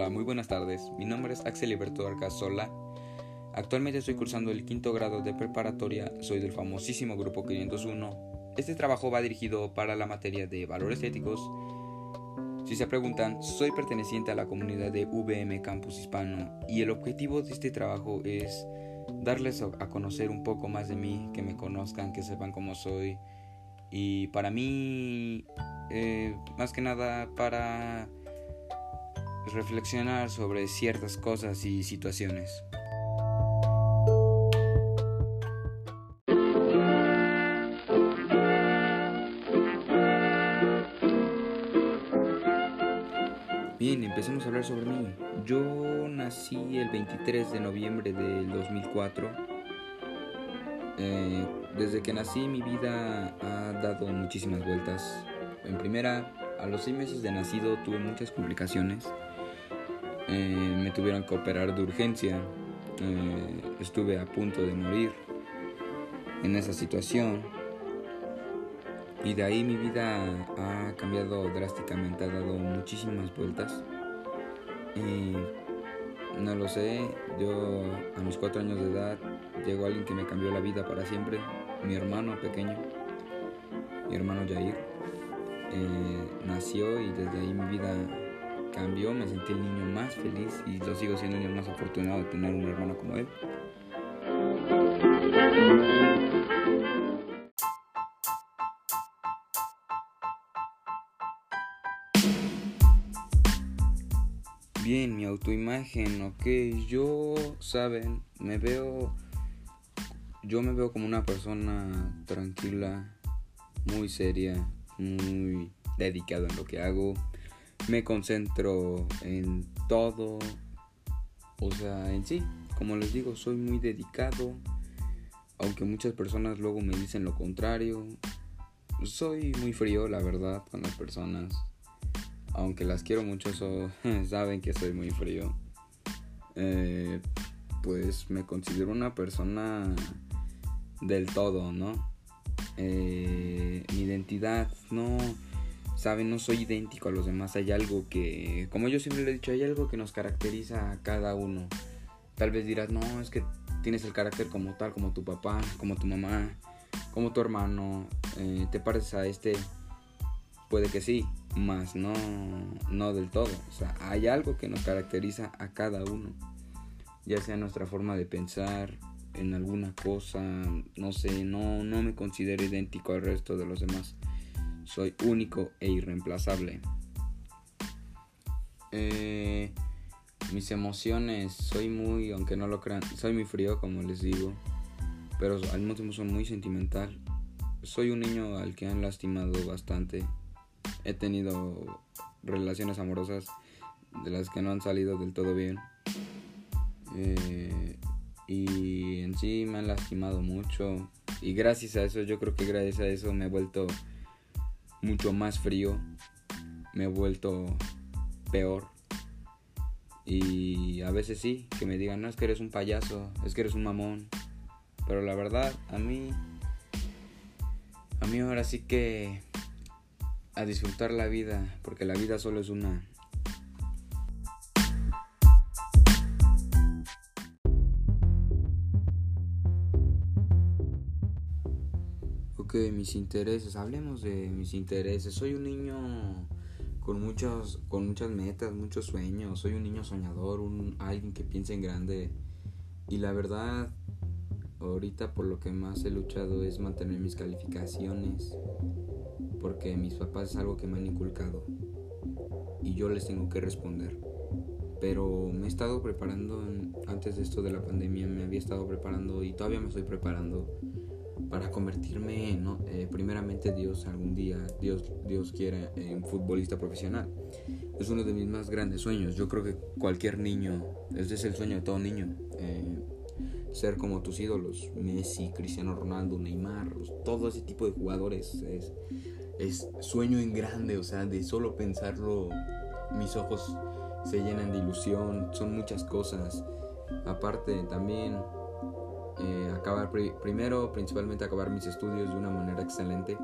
Hola, muy buenas tardes. Mi nombre es Axel Liberto Arcasola. Actualmente estoy cursando el quinto grado de preparatoria. Soy del famosísimo grupo 501. Este trabajo va dirigido para la materia de valores éticos. Si se preguntan, soy perteneciente a la comunidad de VM Campus Hispano y el objetivo de este trabajo es darles a conocer un poco más de mí, que me conozcan, que sepan cómo soy. Y para mí, eh, más que nada, para reflexionar sobre ciertas cosas y situaciones. Bien, empecemos a hablar sobre mí. Yo nací el 23 de noviembre del 2004. Eh, desde que nací mi vida ha dado muchísimas vueltas. En primera, a los seis meses de nacido tuve muchas complicaciones. Eh, me tuvieron que operar de urgencia. Eh, estuve a punto de morir en esa situación. Y de ahí mi vida ha cambiado drásticamente, ha dado muchísimas vueltas. Y no lo sé, yo a mis cuatro años de edad llegó alguien que me cambió la vida para siempre, mi hermano pequeño, mi hermano Jair. Eh, nació y desde ahí mi vida cambió, me sentí el niño más feliz y lo sigo siendo el niño más afortunado de tener un hermano como él. Bien, mi autoimagen, ok, yo, saben, me veo, yo me veo como una persona tranquila, muy seria, muy dedicado en lo que hago, me concentro en todo, o sea, en sí, como les digo, soy muy dedicado, aunque muchas personas luego me dicen lo contrario, soy muy frío, la verdad, con las personas, aunque las quiero mucho, saben que soy muy frío. Eh, pues me considero una persona del todo, ¿no? Eh, mi identidad no saben, no soy idéntico a los demás, hay algo que, como yo siempre le he dicho, hay algo que nos caracteriza a cada uno. Tal vez dirás, no, es que tienes el carácter como tal, como tu papá, como tu mamá, como tu hermano, eh, te pareces a este, puede que sí, más no, no del todo. O sea, hay algo que nos caracteriza a cada uno, ya sea nuestra forma de pensar en alguna cosa, no sé, no, no me considero idéntico al resto de los demás soy único e irreemplazable. Eh, mis emociones, soy muy, aunque no lo crean, soy muy frío como les digo, pero al mismo tiempo soy muy sentimental. Soy un niño al que han lastimado bastante. He tenido relaciones amorosas de las que no han salido del todo bien. Eh, y en sí me han lastimado mucho. Y gracias a eso, yo creo que gracias a eso me he vuelto mucho más frío, me he vuelto peor. Y a veces sí, que me digan, no es que eres un payaso, es que eres un mamón. Pero la verdad, a mí, a mí ahora sí que a disfrutar la vida, porque la vida solo es una. Mis intereses, hablemos de mis intereses. Soy un niño con muchos, con muchas metas, muchos sueños. Soy un niño soñador, un alguien que piensa en grande. Y la verdad, ahorita por lo que más he luchado es mantener mis calificaciones. Porque mis papás es algo que me han inculcado. Y yo les tengo que responder. Pero me he estado preparando, antes de esto de la pandemia, me había estado preparando y todavía me estoy preparando para convertirme en, eh, primeramente Dios algún día, Dios, Dios quiera, en futbolista profesional. Es uno de mis más grandes sueños. Yo creo que cualquier niño, ese es el sueño de todo niño, eh, ser como tus ídolos, Messi, Cristiano Ronaldo, Neymar, todo ese tipo de jugadores. Es, es sueño en grande, o sea, de solo pensarlo, mis ojos se llenan de ilusión, son muchas cosas. Aparte también eh, acabar primero, principalmente acabar mis estudios de una manera excelente.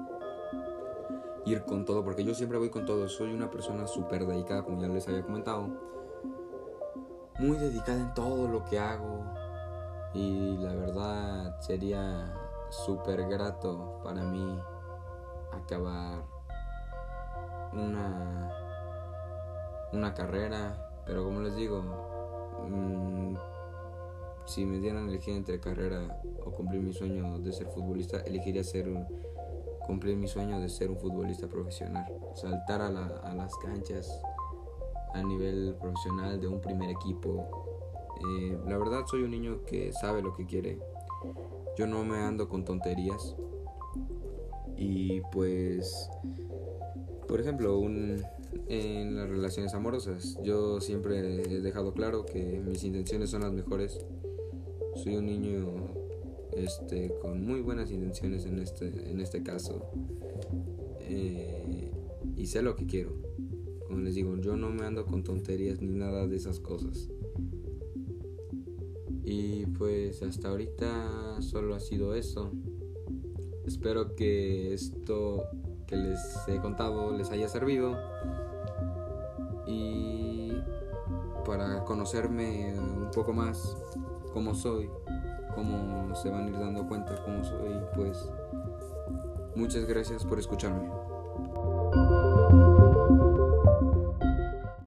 Ir con todo, porque yo siempre voy con todo. Soy una persona súper dedicada, como ya les había comentado. muy dedicada en todo lo que hago y la verdad sería súper grato para mí acabar una, una carrera, pero como les digo, mm, si me dieran elegir entre carrera o cumplir mi sueño de ser futbolista, elegiría ser cumplir mi sueño de ser un futbolista profesional, saltar a, a las canchas a nivel profesional de un primer equipo. Eh, la verdad soy un niño que sabe lo que quiere. Yo no me ando con tonterías. Y pues, por ejemplo, un, en las relaciones amorosas, yo siempre he dejado claro que mis intenciones son las mejores. Soy un niño este, con muy buenas intenciones en este, en este caso. Eh, y sé lo que quiero. Como les digo, yo no me ando con tonterías ni nada de esas cosas. Y pues hasta ahorita solo ha sido eso. Espero que esto que les he contado les haya servido. Y para conocerme un poco más cómo soy, cómo se van a ir dando cuenta cómo soy, pues muchas gracias por escucharme.